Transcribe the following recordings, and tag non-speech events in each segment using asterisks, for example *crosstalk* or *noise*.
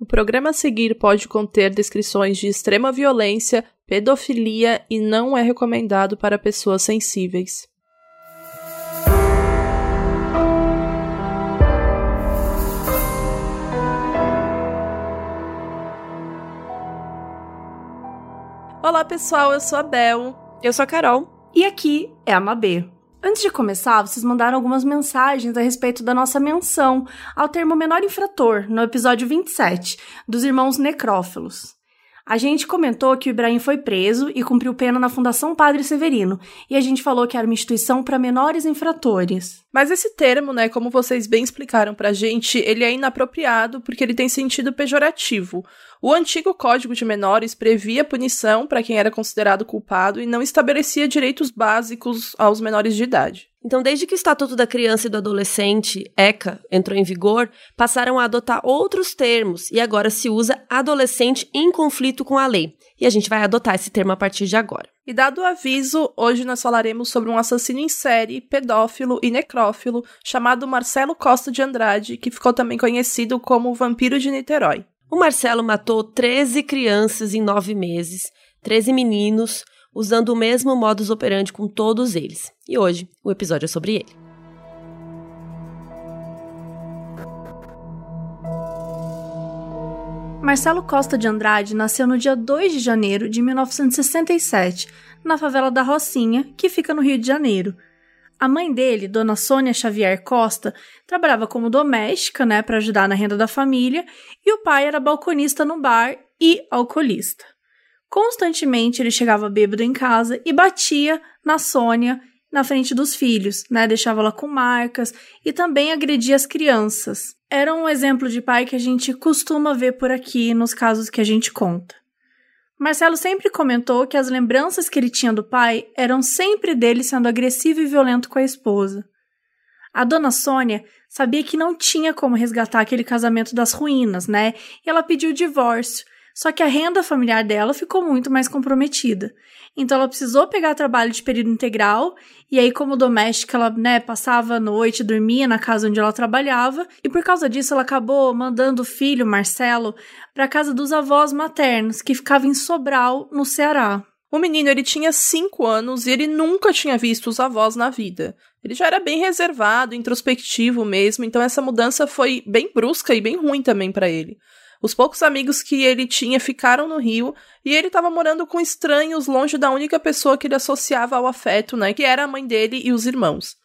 O programa a seguir pode conter descrições de extrema violência, pedofilia e não é recomendado para pessoas sensíveis. Olá pessoal, eu sou a Bel. Eu sou a Carol. E aqui é a Mabê. Antes de começar, vocês mandaram algumas mensagens a respeito da nossa menção ao termo menor infrator no episódio 27 dos irmãos necrófilos. A gente comentou que o Ibrahim foi preso e cumpriu pena na Fundação Padre Severino, e a gente falou que era uma instituição para menores infratores. Mas esse termo, né, como vocês bem explicaram pra gente, ele é inapropriado porque ele tem sentido pejorativo. O antigo Código de Menores previa punição para quem era considerado culpado e não estabelecia direitos básicos aos menores de idade. Então, desde que o Estatuto da Criança e do Adolescente, ECA, entrou em vigor, passaram a adotar outros termos e agora se usa adolescente em conflito com a lei. E a gente vai adotar esse termo a partir de agora. E dado o aviso, hoje nós falaremos sobre um assassino em série, pedófilo e necrófilo chamado Marcelo Costa de Andrade, que ficou também conhecido como o Vampiro de Niterói. O Marcelo matou 13 crianças em nove meses, 13 meninos, usando o mesmo modus operandi com todos eles. E hoje o episódio é sobre ele. Marcelo Costa de Andrade nasceu no dia 2 de janeiro de 1967, na favela da Rocinha, que fica no Rio de Janeiro. A mãe dele, Dona Sônia Xavier Costa, trabalhava como doméstica, né, para ajudar na renda da família, e o pai era balconista no bar e alcoolista. Constantemente ele chegava bêbado em casa e batia na Sônia na frente dos filhos, né? Deixava ela com marcas e também agredia as crianças. Era um exemplo de pai que a gente costuma ver por aqui nos casos que a gente conta. Marcelo sempre comentou que as lembranças que ele tinha do pai eram sempre dele sendo agressivo e violento com a esposa. A dona Sônia sabia que não tinha como resgatar aquele casamento das ruínas, né? E ela pediu o divórcio. Só que a renda familiar dela ficou muito mais comprometida. Então ela precisou pegar trabalho de período integral, e aí, como doméstica, ela né, passava a noite, dormia na casa onde ela trabalhava, e por causa disso ela acabou mandando o filho, Marcelo, para a casa dos avós maternos, que ficava em Sobral, no Ceará. O menino ele tinha 5 anos e ele nunca tinha visto os avós na vida. Ele já era bem reservado, introspectivo mesmo, então essa mudança foi bem brusca e bem ruim também para ele. Os poucos amigos que ele tinha ficaram no Rio e ele estava morando com estranhos longe da única pessoa que ele associava ao afeto, né, que era a mãe dele e os irmãos.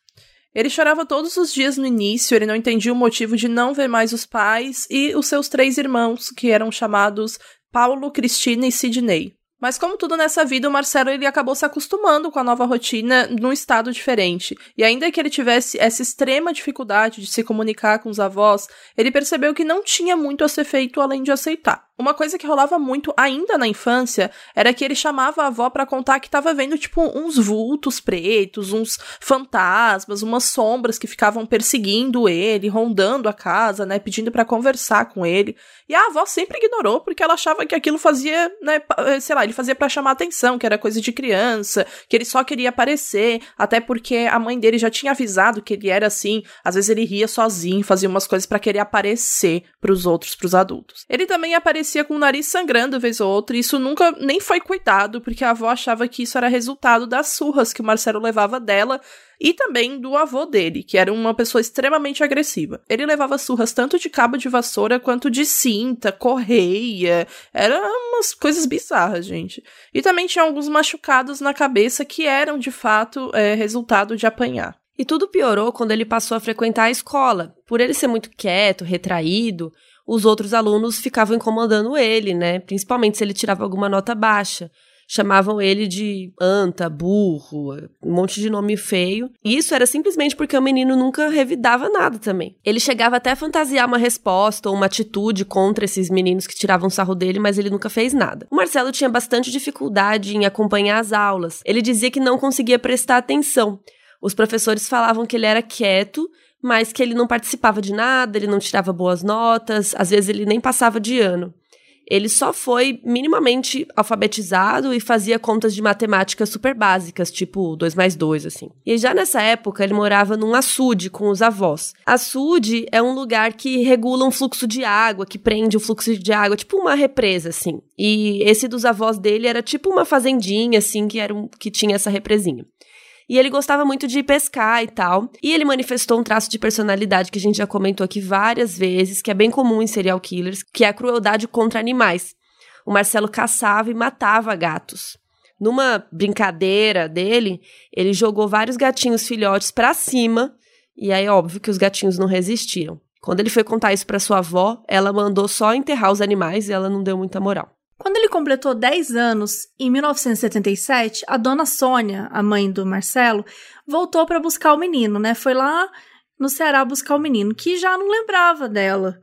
Ele chorava todos os dias no início, ele não entendia o motivo de não ver mais os pais e os seus três irmãos, que eram chamados Paulo, Cristina e Sidney. Mas como tudo nessa vida, o Marcelo ele acabou se acostumando com a nova rotina num estado diferente. E ainda que ele tivesse essa extrema dificuldade de se comunicar com os avós, ele percebeu que não tinha muito a ser feito além de aceitar. Uma coisa que rolava muito ainda na infância era que ele chamava a avó para contar que tava vendo tipo uns vultos pretos, uns fantasmas, umas sombras que ficavam perseguindo ele, rondando a casa, né, pedindo para conversar com ele. E a avó sempre ignorou porque ela achava que aquilo fazia, né, eh, sei lá, ele fazia para chamar atenção, que era coisa de criança, que ele só queria aparecer, até porque a mãe dele já tinha avisado que ele era assim, às vezes ele ria sozinho, fazia umas coisas para querer aparecer para os outros, para os adultos. Ele também aparecia aparecia com o nariz sangrando vez ou outra, e isso nunca nem foi cuidado, porque a avó achava que isso era resultado das surras que o Marcelo levava dela e também do avô dele, que era uma pessoa extremamente agressiva. Ele levava surras tanto de cabo de vassoura quanto de cinta, correia, eram umas coisas bizarras, gente. E também tinha alguns machucados na cabeça que eram de fato é, resultado de apanhar. E tudo piorou quando ele passou a frequentar a escola. Por ele ser muito quieto, retraído, os outros alunos ficavam incomodando ele, né? Principalmente se ele tirava alguma nota baixa. Chamavam ele de anta, burro, um monte de nome feio. E isso era simplesmente porque o menino nunca revidava nada também. Ele chegava até a fantasiar uma resposta ou uma atitude contra esses meninos que tiravam sarro dele, mas ele nunca fez nada. O Marcelo tinha bastante dificuldade em acompanhar as aulas. Ele dizia que não conseguia prestar atenção. Os professores falavam que ele era quieto mas que ele não participava de nada, ele não tirava boas notas, às vezes ele nem passava de ano. ele só foi minimamente alfabetizado e fazia contas de matemática super básicas, tipo 2 mais 2, assim. E já nessa época, ele morava num açude com os avós. Açude é um lugar que regula um fluxo de água, que prende o fluxo de água, tipo uma represa, assim. E esse dos avós dele era tipo uma fazendinha, assim, que, era um, que tinha essa represinha. E ele gostava muito de pescar e tal. E ele manifestou um traço de personalidade que a gente já comentou aqui várias vezes, que é bem comum em serial killers, que é a crueldade contra animais. O Marcelo caçava e matava gatos. Numa brincadeira dele, ele jogou vários gatinhos filhotes para cima, e aí óbvio que os gatinhos não resistiram. Quando ele foi contar isso para sua avó, ela mandou só enterrar os animais e ela não deu muita moral. Quando ele completou 10 anos, em 1977, a dona Sônia, a mãe do Marcelo, voltou para buscar o menino, né? Foi lá no Ceará buscar o menino, que já não lembrava dela.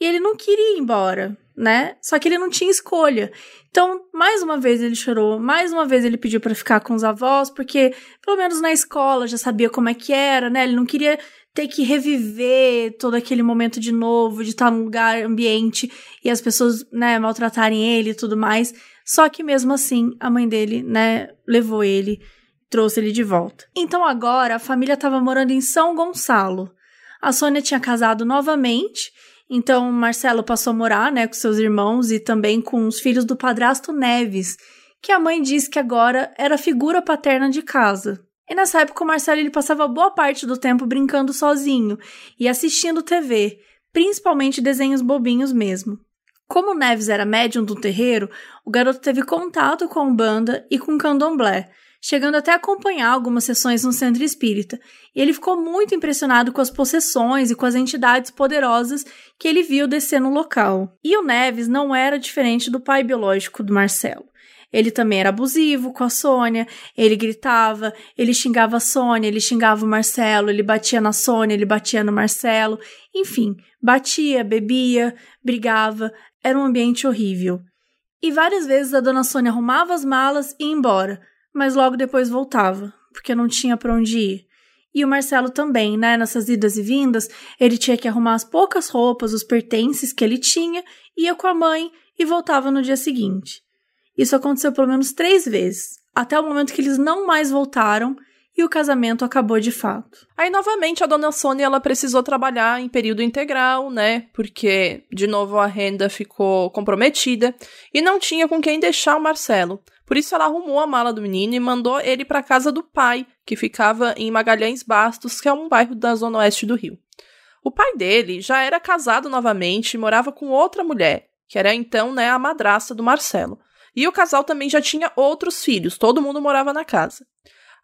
E ele não queria ir embora, né? Só que ele não tinha escolha. Então, mais uma vez ele chorou, mais uma vez ele pediu para ficar com os avós, porque pelo menos na escola já sabia como é que era, né? Ele não queria ter que reviver todo aquele momento de novo, de estar num lugar, ambiente e as pessoas, né, maltratarem ele e tudo mais. Só que mesmo assim, a mãe dele, né, levou ele, trouxe ele de volta. Então agora a família estava morando em São Gonçalo. A Sônia tinha casado novamente, então Marcelo passou a morar, né, com seus irmãos e também com os filhos do padrasto Neves, que a mãe disse que agora era figura paterna de casa. E nessa época o Marcelo ele passava boa parte do tempo brincando sozinho e assistindo TV, principalmente desenhos bobinhos mesmo. Como Neves era médium do terreiro, o garoto teve contato com a Umbanda e com Candomblé, chegando até a acompanhar algumas sessões no centro espírita, e ele ficou muito impressionado com as possessões e com as entidades poderosas que ele viu descer no local. E o Neves não era diferente do pai biológico do Marcelo. Ele também era abusivo com a Sônia, ele gritava, ele xingava a Sônia, ele xingava o Marcelo, ele batia na Sônia, ele batia no Marcelo, enfim, batia, bebia, brigava, era um ambiente horrível. E várias vezes a dona Sônia arrumava as malas e ia embora, mas logo depois voltava, porque não tinha para onde ir. E o Marcelo também, né? Nessas idas e vindas, ele tinha que arrumar as poucas roupas, os pertences que ele tinha, ia com a mãe e voltava no dia seguinte. Isso aconteceu pelo menos três vezes, até o momento que eles não mais voltaram e o casamento acabou de fato. Aí, novamente, a dona Sônia ela precisou trabalhar em período integral, né? Porque, de novo, a renda ficou comprometida e não tinha com quem deixar o Marcelo. Por isso, ela arrumou a mala do menino e mandou ele para casa do pai, que ficava em Magalhães Bastos, que é um bairro da zona oeste do Rio. O pai dele já era casado novamente e morava com outra mulher, que era então né, a madrasta do Marcelo. E o casal também já tinha outros filhos, todo mundo morava na casa.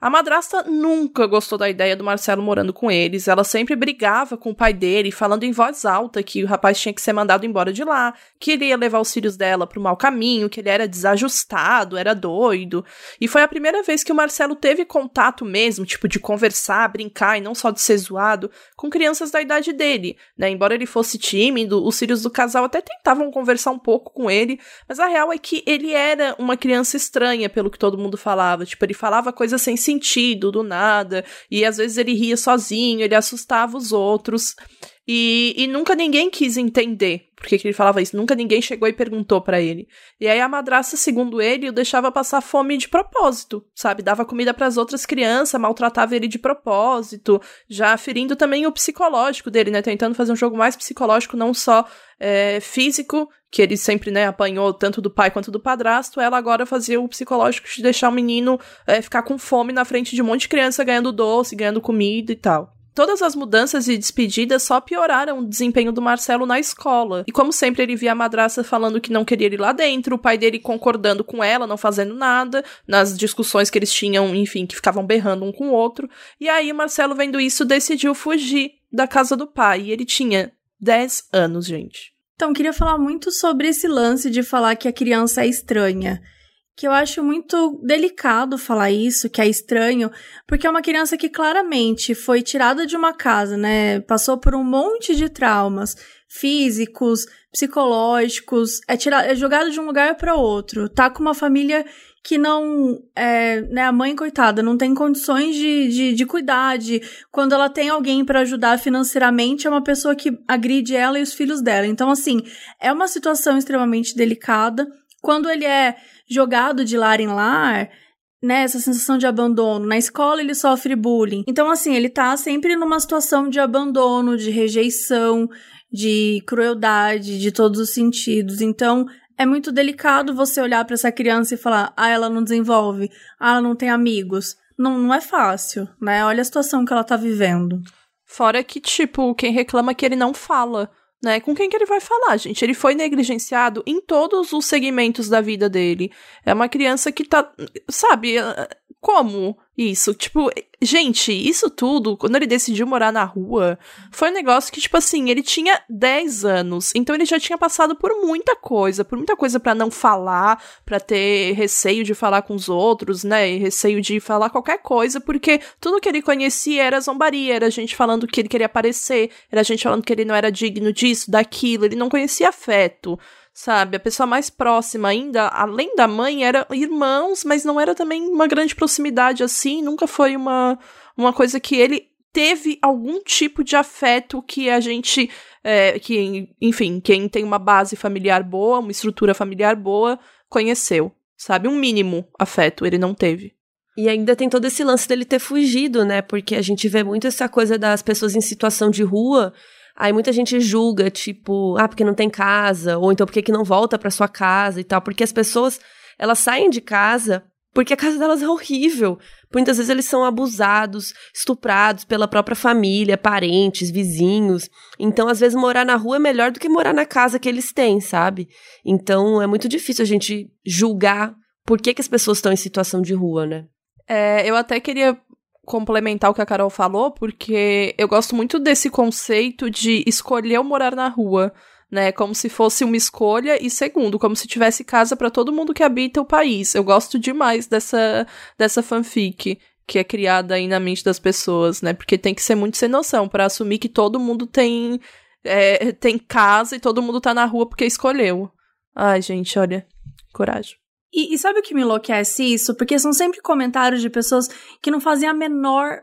A madrasta nunca gostou da ideia do Marcelo morando com eles. Ela sempre brigava com o pai dele, falando em voz alta que o rapaz tinha que ser mandado embora de lá, que ele ia levar os filhos dela para o mau caminho, que ele era desajustado, era doido. E foi a primeira vez que o Marcelo teve contato mesmo, tipo, de conversar, brincar e não só de ser zoado, com crianças da idade dele, né? Embora ele fosse tímido, os filhos do casal até tentavam conversar um pouco com ele, mas a real é que ele era uma criança estranha, pelo que todo mundo falava. Tipo, ele falava coisas sem sentido, do nada, e às vezes ele ria sozinho, ele assustava os outros. E, e nunca ninguém quis entender por que, que ele falava isso. Nunca ninguém chegou e perguntou para ele. E aí a madraça, segundo ele, o deixava passar fome de propósito, sabe? Dava comida para as outras crianças, maltratava ele de propósito, já ferindo também o psicológico dele, né? Tentando fazer um jogo mais psicológico, não só é, físico, que ele sempre, né, apanhou tanto do pai quanto do padrasto, ela agora fazia o psicológico de deixar o menino é, ficar com fome na frente de um monte de criança ganhando doce, ganhando comida e tal. Todas as mudanças e despedidas só pioraram o desempenho do Marcelo na escola. E como sempre, ele via a madraça falando que não queria ir lá dentro, o pai dele concordando com ela, não fazendo nada, nas discussões que eles tinham, enfim, que ficavam berrando um com o outro. E aí, Marcelo, vendo isso, decidiu fugir da casa do pai. E ele tinha 10 anos, gente. Então, queria falar muito sobre esse lance de falar que a criança é estranha que eu acho muito delicado falar isso, que é estranho, porque é uma criança que claramente foi tirada de uma casa, né? Passou por um monte de traumas físicos, psicológicos, é tirado, é jogado de um lugar para outro, tá com uma família que não, é, né, a mãe, coitada, não tem condições de, de, de cuidar, de, quando ela tem alguém para ajudar financeiramente, é uma pessoa que agride ela e os filhos dela. Então, assim, é uma situação extremamente delicada. Quando ele é jogado de lar em lar, né, essa sensação de abandono. Na escola ele sofre bullying. Então, assim, ele tá sempre numa situação de abandono, de rejeição, de crueldade, de todos os sentidos. Então, é muito delicado você olhar para essa criança e falar: ah, ela não desenvolve, ah, ela não tem amigos. Não, não é fácil, né? Olha a situação que ela tá vivendo. Fora que, tipo, quem reclama é que ele não fala, né? Com quem que ele vai falar, gente? Ele foi negligenciado em todos os segmentos da vida dele. É uma criança que tá, sabe, como isso? Tipo, gente, isso tudo, quando ele decidiu morar na rua, foi um negócio que, tipo assim, ele tinha 10 anos, então ele já tinha passado por muita coisa, por muita coisa para não falar, para ter receio de falar com os outros, né? E receio de falar qualquer coisa, porque tudo que ele conhecia era zombaria, era gente falando que ele queria aparecer, era gente falando que ele não era digno disso, daquilo, ele não conhecia afeto sabe? A pessoa mais próxima ainda, além da mãe, eram irmãos, mas não era também uma grande proximidade assim, nunca foi uma, uma coisa que ele teve algum tipo de afeto que a gente, é, que, enfim, quem tem uma base familiar boa, uma estrutura familiar boa, conheceu, sabe? Um mínimo afeto ele não teve. E ainda tem todo esse lance dele ter fugido, né? Porque a gente vê muito essa coisa das pessoas em situação de rua Aí muita gente julga, tipo, ah, porque não tem casa, ou então porque que não volta para sua casa e tal, porque as pessoas, elas saem de casa porque a casa delas é horrível. Muitas vezes eles são abusados, estuprados pela própria família, parentes, vizinhos. Então, às vezes, morar na rua é melhor do que morar na casa que eles têm, sabe? Então, é muito difícil a gente julgar por que, que as pessoas estão em situação de rua, né? É, eu até queria complementar o que a Carol falou, porque eu gosto muito desse conceito de escolher morar na rua, né? Como se fosse uma escolha e segundo, como se tivesse casa para todo mundo que habita o país. Eu gosto demais dessa dessa fanfic que é criada aí na mente das pessoas, né? Porque tem que ser muito sem noção para assumir que todo mundo tem é, tem casa e todo mundo tá na rua porque escolheu. Ai, gente, olha, coragem. E, e, sabe o que me enlouquece isso? Porque são sempre comentários de pessoas que não fazem a menor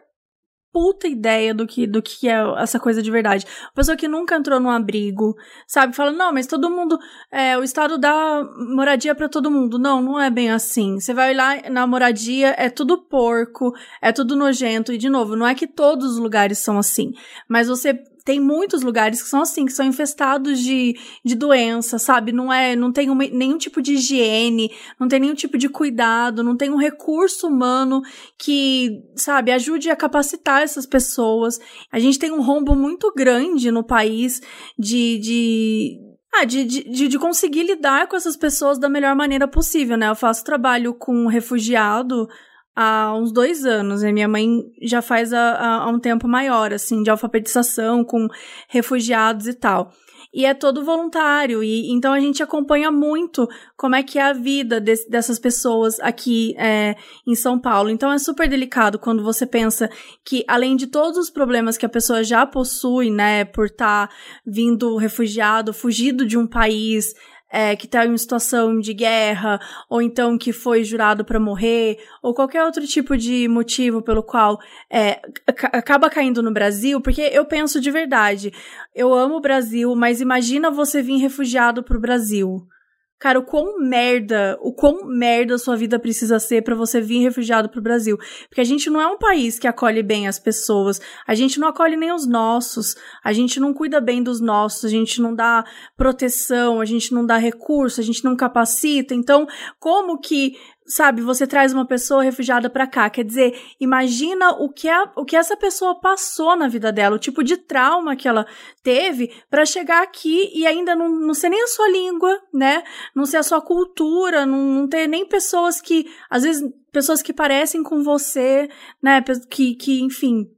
puta ideia do que, do que é essa coisa de verdade. Pessoa que nunca entrou num abrigo, sabe? Fala, não, mas todo mundo. É, o Estado dá moradia para todo mundo. Não, não é bem assim. Você vai lá na moradia, é tudo porco, é tudo nojento. E, de novo, não é que todos os lugares são assim. Mas você tem muitos lugares que são assim, que são infestados de, de doença, sabe? Não é, não tem uma, nenhum tipo de higiene, não tem nenhum tipo de cuidado, não tem um recurso humano que, sabe, ajude a capacitar essas pessoas. A gente tem um rombo muito grande no país de, de ah, de, de, de conseguir lidar com essas pessoas da melhor maneira possível, né? Eu faço trabalho com um refugiado há uns dois anos. E minha mãe já faz há, há um tempo maior, assim, de alfabetização com refugiados e tal e é todo voluntário. E então a gente acompanha muito como é que é a vida desse, dessas pessoas aqui é, em São Paulo. Então é super delicado quando você pensa que, além de todos os problemas que a pessoa já possui, né, por estar tá vindo refugiado, fugido de um país é, que está em situação de guerra, ou então que foi jurado para morrer, ou qualquer outro tipo de motivo pelo qual é, acaba caindo no Brasil, porque eu penso de verdade, eu amo o Brasil, mas imagina você vir refugiado pro Brasil. Cara, o quão merda, o quão merda a sua vida precisa ser para você vir refugiado pro Brasil. Porque a gente não é um país que acolhe bem as pessoas, a gente não acolhe nem os nossos, a gente não cuida bem dos nossos, a gente não dá proteção, a gente não dá recurso, a gente não capacita. Então, como que sabe, você traz uma pessoa refugiada para cá, quer dizer, imagina o que, a, o que essa pessoa passou na vida dela, o tipo de trauma que ela teve para chegar aqui e ainda não, não ser nem a sua língua, né? Não ser a sua cultura, não, não ter nem pessoas que, às vezes, pessoas que parecem com você, né? Que, que enfim,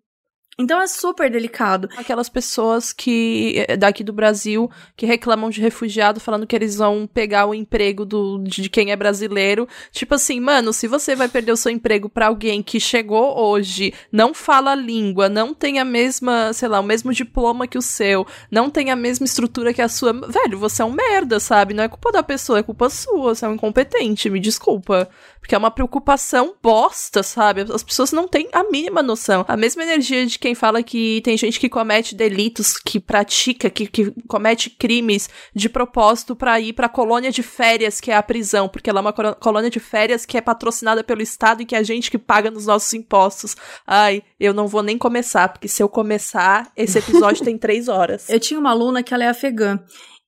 Então é super delicado. Aquelas pessoas que eh, daqui do Brasil que reclamam de refugiado falando que eles vão pegar o emprego do, de quem é brasileiro. Tipo assim, mano, se você vai perder o seu emprego para alguém que chegou hoje, não fala a língua, não tem a mesma, sei lá, o mesmo diploma que o seu, não tem a mesma estrutura que a sua, velho, você é um merda, sabe? Não é culpa da pessoa, é culpa sua, você é um incompetente, me desculpa. Porque é uma preocupação bosta, sabe? As pessoas não têm a mínima noção. A mesma energia de quem fala que tem gente que comete delitos, que pratica, que, que comete crimes de propósito para ir pra colônia de férias, que é a prisão, porque ela é uma colônia de férias que é patrocinada pelo Estado e que é a gente que paga nos nossos impostos. Ai, eu não vou nem começar, porque se eu começar, esse episódio *laughs* tem três horas. Eu tinha uma aluna que ela é afegã.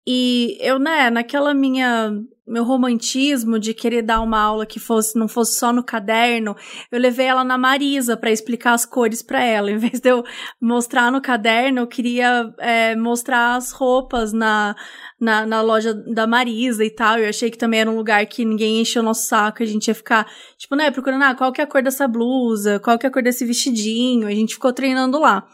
E eu, né, naquela minha meu romantismo de querer dar uma aula que fosse não fosse só no caderno, eu levei ela na Marisa para explicar as cores para ela. Em vez de eu mostrar no caderno, eu queria é, mostrar as roupas na, na, na, loja da Marisa e tal. Eu achei que também era um lugar que ninguém encheu o nosso saco, a gente ia ficar, tipo, né, procurando, ah, qual que é a cor dessa blusa, qual que é a cor desse vestidinho. A gente ficou treinando lá.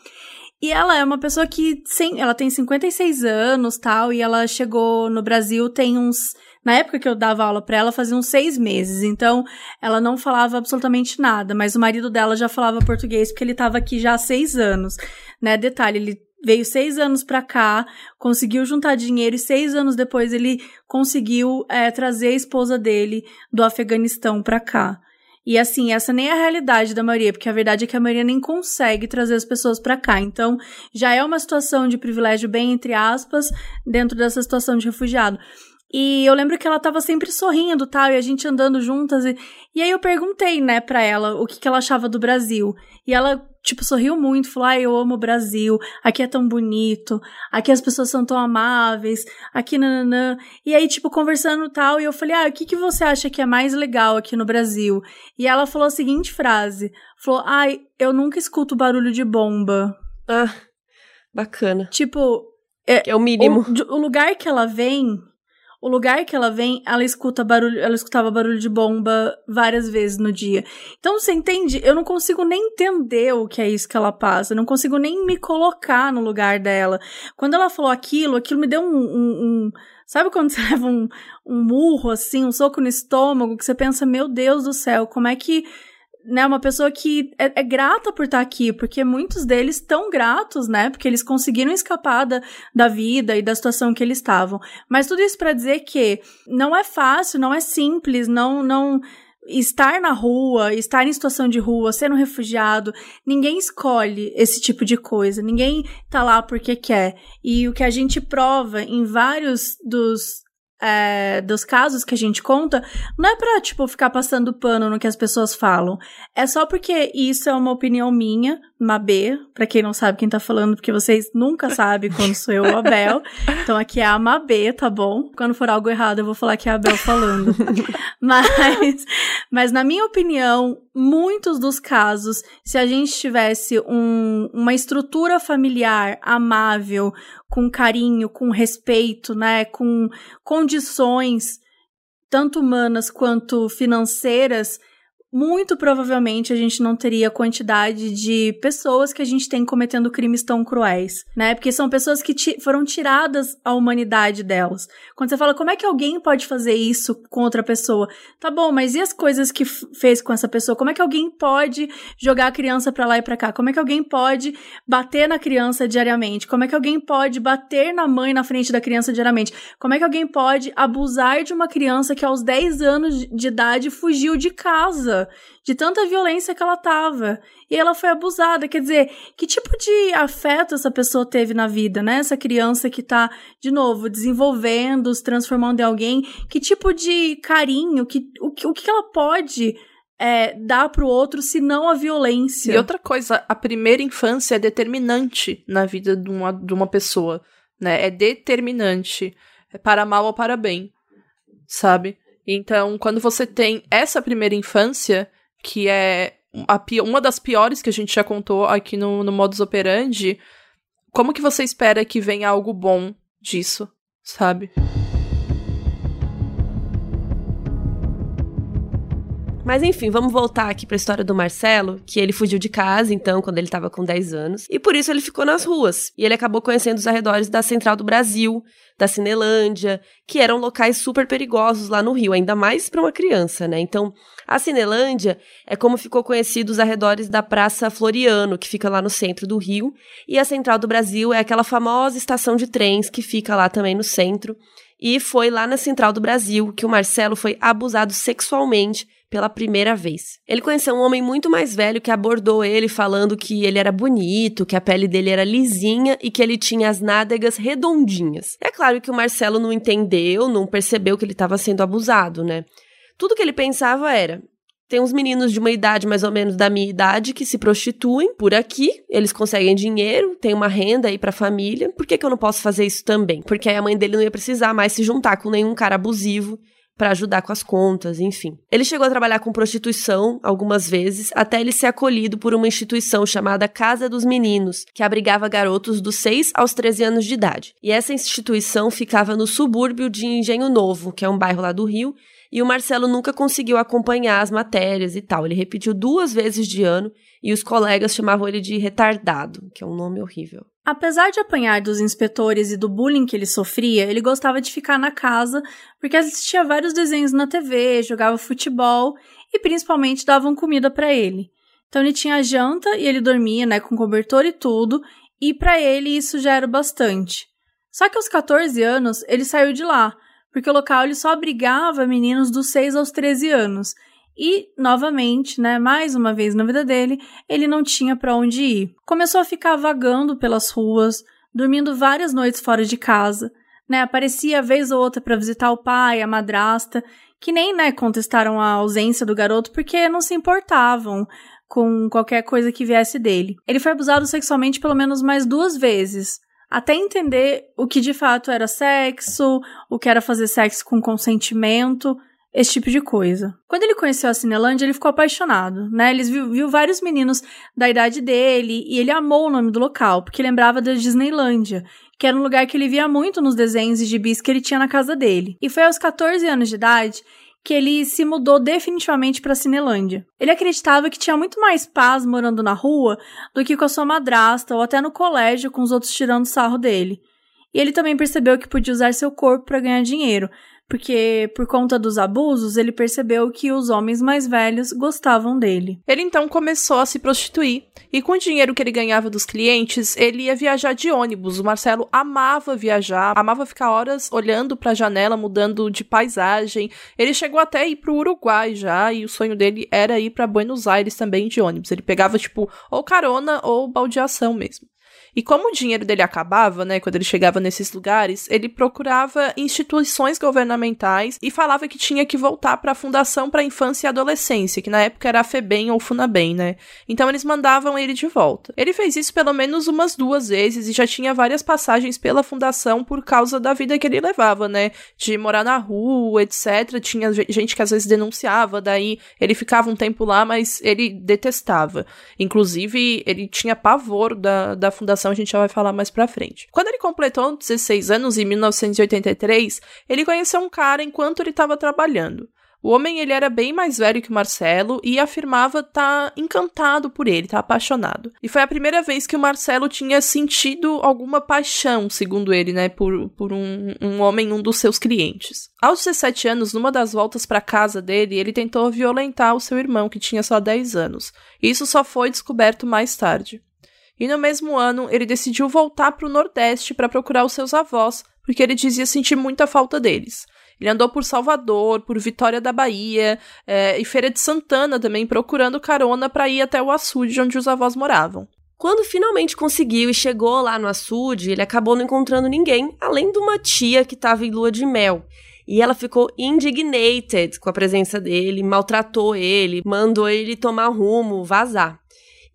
E ela é uma pessoa que, sem, ela tem 56 anos, tal, e ela chegou no Brasil tem uns na época que eu dava aula para ela, fazia uns seis meses. Então, ela não falava absolutamente nada. Mas o marido dela já falava português porque ele estava aqui já há seis anos. Né? Detalhe, ele veio seis anos para cá, conseguiu juntar dinheiro e seis anos depois ele conseguiu é, trazer a esposa dele do Afeganistão para cá. E assim, essa nem é a realidade da maioria, porque a verdade é que a maioria nem consegue trazer as pessoas para cá. Então, já é uma situação de privilégio bem entre aspas dentro dessa situação de refugiado. E eu lembro que ela tava sempre sorrindo, tal, e a gente andando juntas. E, e aí eu perguntei, né, pra ela o que, que ela achava do Brasil. E ela, tipo, sorriu muito, falou: ai, eu amo o Brasil, aqui é tão bonito, aqui as pessoas são tão amáveis, aqui nananã. E aí, tipo, conversando tal, e eu falei: ah, o que, que você acha que é mais legal aqui no Brasil? E ela falou a seguinte frase: falou, ai, eu nunca escuto barulho de bomba. Ah, bacana. Tipo. É, é o mínimo. O, o lugar que ela vem o lugar que ela vem, ela escuta barulho, ela escutava barulho de bomba várias vezes no dia. Então você entende? Eu não consigo nem entender o que é isso que ela passa, eu não consigo nem me colocar no lugar dela. Quando ela falou aquilo, aquilo me deu um, um, um Sabe quando você *laughs* leva um, um murro, assim, um soco no estômago, que você pensa, meu Deus do céu, como é que né, uma pessoa que é, é, grata por estar aqui, porque muitos deles estão gratos, né, porque eles conseguiram escapar da, da vida e da situação que eles estavam. Mas tudo isso para dizer que não é fácil, não é simples, não, não estar na rua, estar em situação de rua, ser um refugiado, ninguém escolhe esse tipo de coisa, ninguém tá lá porque quer. E o que a gente prova em vários dos é, dos casos que a gente conta, não é pra, tipo, ficar passando pano no que as pessoas falam. É só porque isso é uma opinião minha, Mabê, pra quem não sabe quem tá falando, porque vocês nunca sabem quando sou eu ou a Bel. *laughs* Então aqui é a Mabê, tá bom? Quando for algo errado, eu vou falar que é a Bel falando. *laughs* mas, mas na minha opinião, muitos dos casos, se a gente tivesse um, uma estrutura familiar amável, com carinho, com respeito, né, com condições tanto humanas quanto financeiras muito provavelmente a gente não teria a quantidade de pessoas que a gente tem cometendo crimes tão cruéis, né? Porque são pessoas que foram tiradas a humanidade delas. Quando você fala, como é que alguém pode fazer isso com outra pessoa? Tá bom, mas e as coisas que fez com essa pessoa? Como é que alguém pode jogar a criança para lá e para cá? Como é que alguém pode bater na criança diariamente? Como é que alguém pode bater na mãe na frente da criança diariamente? Como é que alguém pode abusar de uma criança que aos 10 anos de idade fugiu de casa? De tanta violência que ela tava. E ela foi abusada. Quer dizer, que tipo de afeto essa pessoa teve na vida, né? Essa criança que tá, de novo, desenvolvendo, se transformando em alguém. Que tipo de carinho, que, o, o que ela pode é, dar pro outro se não a violência? E outra coisa, a primeira infância é determinante na vida de uma, de uma pessoa, né? É determinante. É para mal ou para bem, sabe? Então, quando você tem essa primeira infância, que é a, uma das piores que a gente já contou aqui no, no Modus Operandi, como que você espera que venha algo bom disso, sabe? Mas enfim, vamos voltar aqui para a história do Marcelo, que ele fugiu de casa, então, quando ele estava com 10 anos, e por isso ele ficou nas ruas. E ele acabou conhecendo os arredores da Central do Brasil, da Cinelândia, que eram locais super perigosos lá no Rio, ainda mais para uma criança, né? Então, a Cinelândia é como ficou conhecido os arredores da Praça Floriano, que fica lá no centro do Rio, e a Central do Brasil é aquela famosa estação de trens que fica lá também no centro. E foi lá na Central do Brasil que o Marcelo foi abusado sexualmente pela primeira vez. Ele conheceu um homem muito mais velho que abordou ele falando que ele era bonito, que a pele dele era lisinha e que ele tinha as nádegas redondinhas. É claro que o Marcelo não entendeu, não percebeu que ele estava sendo abusado, né? Tudo que ele pensava era: tem uns meninos de uma idade mais ou menos da minha idade que se prostituem por aqui, eles conseguem dinheiro, tem uma renda aí pra família, por que, que eu não posso fazer isso também? Porque aí a mãe dele não ia precisar mais se juntar com nenhum cara abusivo para ajudar com as contas, enfim. Ele chegou a trabalhar com prostituição algumas vezes, até ele ser acolhido por uma instituição chamada Casa dos Meninos, que abrigava garotos dos 6 aos 13 anos de idade. E essa instituição ficava no subúrbio de Engenho Novo, que é um bairro lá do Rio, e o Marcelo nunca conseguiu acompanhar as matérias e tal. Ele repetiu duas vezes de ano e os colegas chamavam ele de retardado, que é um nome horrível. Apesar de apanhar dos inspetores e do bullying que ele sofria, ele gostava de ficar na casa porque assistia vários desenhos na TV, jogava futebol e principalmente davam comida para ele. Então ele tinha janta e ele dormia, né, com cobertor e tudo, e para ele isso já era bastante. Só que aos 14 anos ele saiu de lá, porque o local ele só abrigava meninos dos 6 aos 13 anos. E, novamente, né, mais uma vez na vida dele, ele não tinha para onde ir. Começou a ficar vagando pelas ruas, dormindo várias noites fora de casa, né? Aparecia vez ou outra para visitar o pai, a madrasta, que nem, né, contestaram a ausência do garoto porque não se importavam com qualquer coisa que viesse dele. Ele foi abusado sexualmente pelo menos mais duas vezes, até entender o que de fato era sexo, o que era fazer sexo com consentimento, esse tipo de coisa. Quando ele conheceu a Cinelândia, ele ficou apaixonado, né? Ele viu, viu, vários meninos da idade dele e ele amou o nome do local, porque lembrava da Disneylândia, que era um lugar que ele via muito nos desenhos e gibis que ele tinha na casa dele. E foi aos 14 anos de idade que ele se mudou definitivamente para Cinelândia. Ele acreditava que tinha muito mais paz morando na rua do que com a sua madrasta ou até no colégio com os outros tirando sarro dele. E ele também percebeu que podia usar seu corpo para ganhar dinheiro, porque por conta dos abusos ele percebeu que os homens mais velhos gostavam dele. Ele então começou a se prostituir e com o dinheiro que ele ganhava dos clientes, ele ia viajar de ônibus. O Marcelo amava viajar, amava ficar horas olhando para a janela, mudando de paisagem. Ele chegou até a ir pro Uruguai já e o sonho dele era ir para Buenos Aires também de ônibus. Ele pegava tipo ou carona ou baldeação mesmo. E como o dinheiro dele acabava, né, quando ele chegava nesses lugares, ele procurava instituições governamentais e falava que tinha que voltar para a Fundação para Infância e Adolescência, que na época era a FEBEM ou FUNABEM, né? Então eles mandavam ele de volta. Ele fez isso pelo menos umas duas vezes e já tinha várias passagens pela fundação por causa da vida que ele levava, né? De morar na rua, etc. Tinha gente que às vezes denunciava, daí ele ficava um tempo lá, mas ele detestava. Inclusive, ele tinha pavor da, da fundação a gente já vai falar mais pra frente. Quando ele completou 16 anos, em 1983, ele conheceu um cara enquanto ele estava trabalhando. O homem ele era bem mais velho que o Marcelo e afirmava estar tá encantado por ele, tá apaixonado. E foi a primeira vez que o Marcelo tinha sentido alguma paixão, segundo ele, né, por, por um, um homem, um dos seus clientes. Aos 17 anos, numa das voltas para casa dele, ele tentou violentar o seu irmão, que tinha só 10 anos. Isso só foi descoberto mais tarde. E no mesmo ano, ele decidiu voltar para o Nordeste para procurar os seus avós, porque ele dizia sentir muita falta deles. Ele andou por Salvador, por Vitória da Bahia é, e Feira de Santana também, procurando carona para ir até o açude onde os avós moravam. Quando finalmente conseguiu e chegou lá no açude, ele acabou não encontrando ninguém, além de uma tia que estava em lua de mel. E ela ficou indignated com a presença dele, maltratou ele, mandou ele tomar rumo, vazar.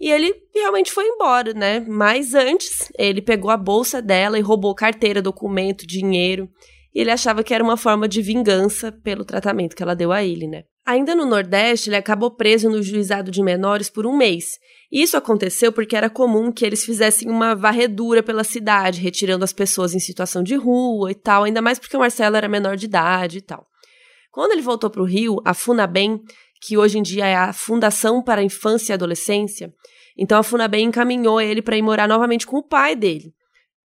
E ele realmente foi embora, né? Mas antes, ele pegou a bolsa dela e roubou carteira, documento, dinheiro. E ele achava que era uma forma de vingança pelo tratamento que ela deu a ele, né? Ainda no Nordeste, ele acabou preso no juizado de menores por um mês. Isso aconteceu porque era comum que eles fizessem uma varredura pela cidade, retirando as pessoas em situação de rua e tal, ainda mais porque o Marcelo era menor de idade e tal. Quando ele voltou para o Rio, a FUNABEM que hoje em dia é a Fundação para a Infância e Adolescência. Então a Funabem encaminhou ele para ir morar novamente com o pai dele.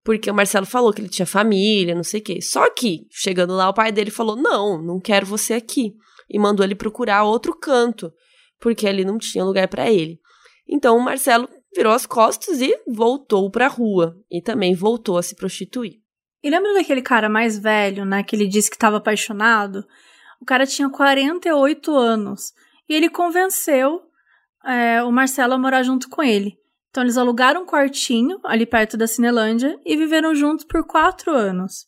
Porque o Marcelo falou que ele tinha família, não sei o quê. Só que, chegando lá, o pai dele falou: Não, não quero você aqui. E mandou ele procurar outro canto, porque ali não tinha lugar para ele. Então o Marcelo virou as costas e voltou para a rua. E também voltou a se prostituir. E lembra daquele cara mais velho, né? Que ele disse que estava apaixonado? O cara tinha 48 anos. E ele convenceu é, o Marcelo a morar junto com ele. Então eles alugaram um quartinho ali perto da Cinelândia e viveram juntos por quatro anos.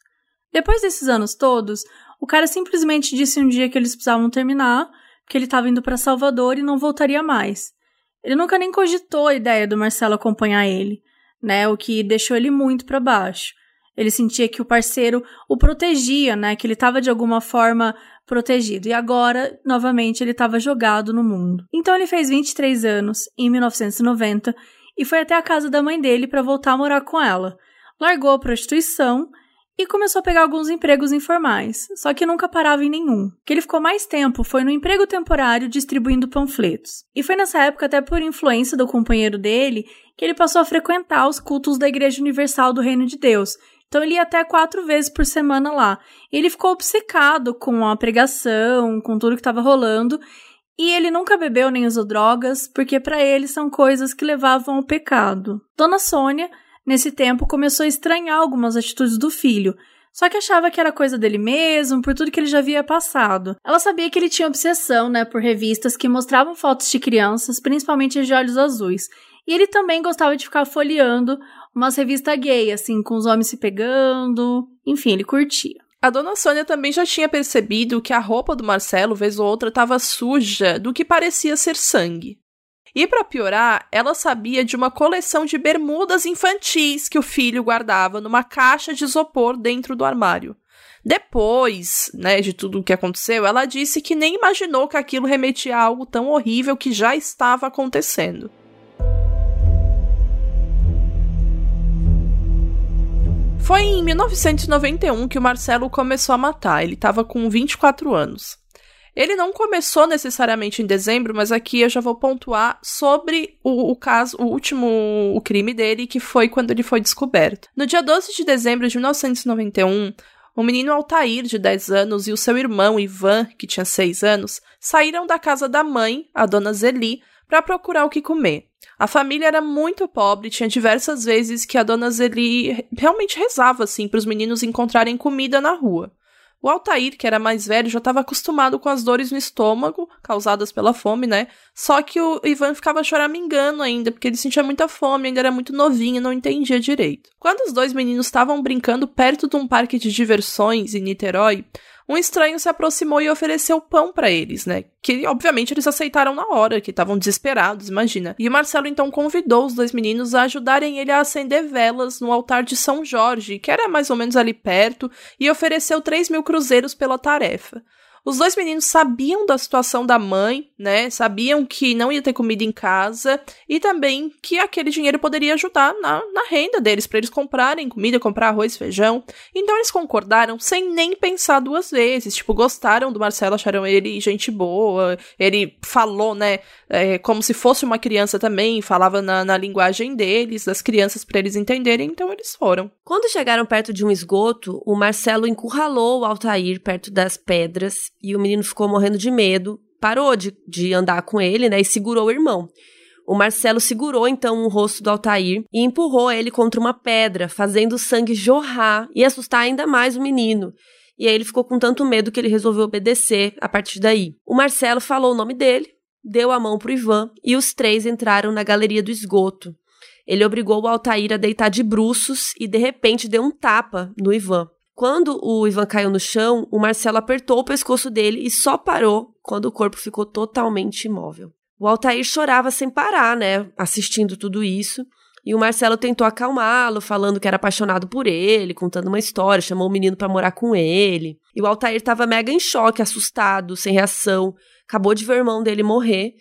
Depois desses anos todos, o cara simplesmente disse um dia que eles precisavam terminar, que ele estava indo para Salvador e não voltaria mais. Ele nunca nem cogitou a ideia do Marcelo acompanhar ele, né? O que deixou ele muito para baixo. Ele sentia que o parceiro o protegia, né? Que ele estava de alguma forma protegido. E agora, novamente, ele estava jogado no mundo. Então ele fez 23 anos em 1990 e foi até a casa da mãe dele para voltar a morar com ela. Largou a prostituição e começou a pegar alguns empregos informais, só que nunca parava em nenhum. O que ele ficou mais tempo foi no emprego temporário distribuindo panfletos. E foi nessa época, até por influência do companheiro dele, que ele passou a frequentar os cultos da Igreja Universal do Reino de Deus, então ele ia até quatro vezes por semana lá. Ele ficou obcecado com a pregação, com tudo que estava rolando. E ele nunca bebeu nem usou drogas, porque para ele são coisas que levavam ao pecado. Dona Sônia, nesse tempo, começou a estranhar algumas atitudes do filho, só que achava que era coisa dele mesmo, por tudo que ele já havia passado. Ela sabia que ele tinha obsessão, né, por revistas que mostravam fotos de crianças, principalmente de olhos azuis. E ele também gostava de ficar folheando umas revistas gay, assim, com os homens se pegando. Enfim, ele curtia. A dona Sônia também já tinha percebido que a roupa do Marcelo, vez ou outra, estava suja do que parecia ser sangue. E para piorar, ela sabia de uma coleção de bermudas infantis que o filho guardava numa caixa de isopor dentro do armário. Depois, né, de tudo o que aconteceu, ela disse que nem imaginou que aquilo remetia a algo tão horrível que já estava acontecendo. Foi em 1991 que o Marcelo começou a matar. Ele estava com 24 anos. Ele não começou necessariamente em dezembro, mas aqui eu já vou pontuar sobre o, o, caso, o último o crime dele, que foi quando ele foi descoberto. No dia 12 de dezembro de 1991, o menino Altair, de 10 anos, e o seu irmão Ivan, que tinha 6 anos, saíram da casa da mãe, a dona Zeli, para procurar o que comer. A família era muito pobre, tinha diversas vezes que a dona Zeli realmente rezava assim para os meninos encontrarem comida na rua. O Altair, que era mais velho, já estava acostumado com as dores no estômago, causadas pela fome, né? Só que o Ivan ficava choramingando ainda, porque ele sentia muita fome, ainda era muito novinho, não entendia direito. Quando os dois meninos estavam brincando perto de um parque de diversões em Niterói, um estranho se aproximou e ofereceu pão para eles, né? Que obviamente eles aceitaram na hora, que estavam desesperados, imagina. E Marcelo então convidou os dois meninos a ajudarem ele a acender velas no altar de São Jorge, que era mais ou menos ali perto, e ofereceu 3 mil cruzeiros pela tarefa. Os dois meninos sabiam da situação da mãe, né? Sabiam que não ia ter comida em casa e também que aquele dinheiro poderia ajudar na, na renda deles, para eles comprarem comida, comprar arroz, feijão. Então eles concordaram sem nem pensar duas vezes. Tipo, gostaram do Marcelo, acharam ele gente boa. Ele falou, né? É, como se fosse uma criança também, falava na, na linguagem deles, das crianças, para eles entenderem. Então eles foram. Quando chegaram perto de um esgoto, o Marcelo encurralou o Altair perto das pedras e o menino ficou morrendo de medo, parou de, de andar com ele, né, e segurou o irmão. O Marcelo segurou então o rosto do Altair e empurrou ele contra uma pedra, fazendo o sangue jorrar e assustar ainda mais o menino. E aí ele ficou com tanto medo que ele resolveu obedecer a partir daí. O Marcelo falou o nome dele, deu a mão pro Ivan e os três entraram na galeria do esgoto. Ele obrigou o Altair a deitar de bruços e de repente deu um tapa no Ivan. Quando o Ivan caiu no chão, o Marcelo apertou o pescoço dele e só parou quando o corpo ficou totalmente imóvel. O Altair chorava sem parar, né, assistindo tudo isso. E o Marcelo tentou acalmá-lo, falando que era apaixonado por ele, contando uma história, chamou o menino para morar com ele. E o Altair estava mega em choque, assustado, sem reação, acabou de ver o irmão dele morrer.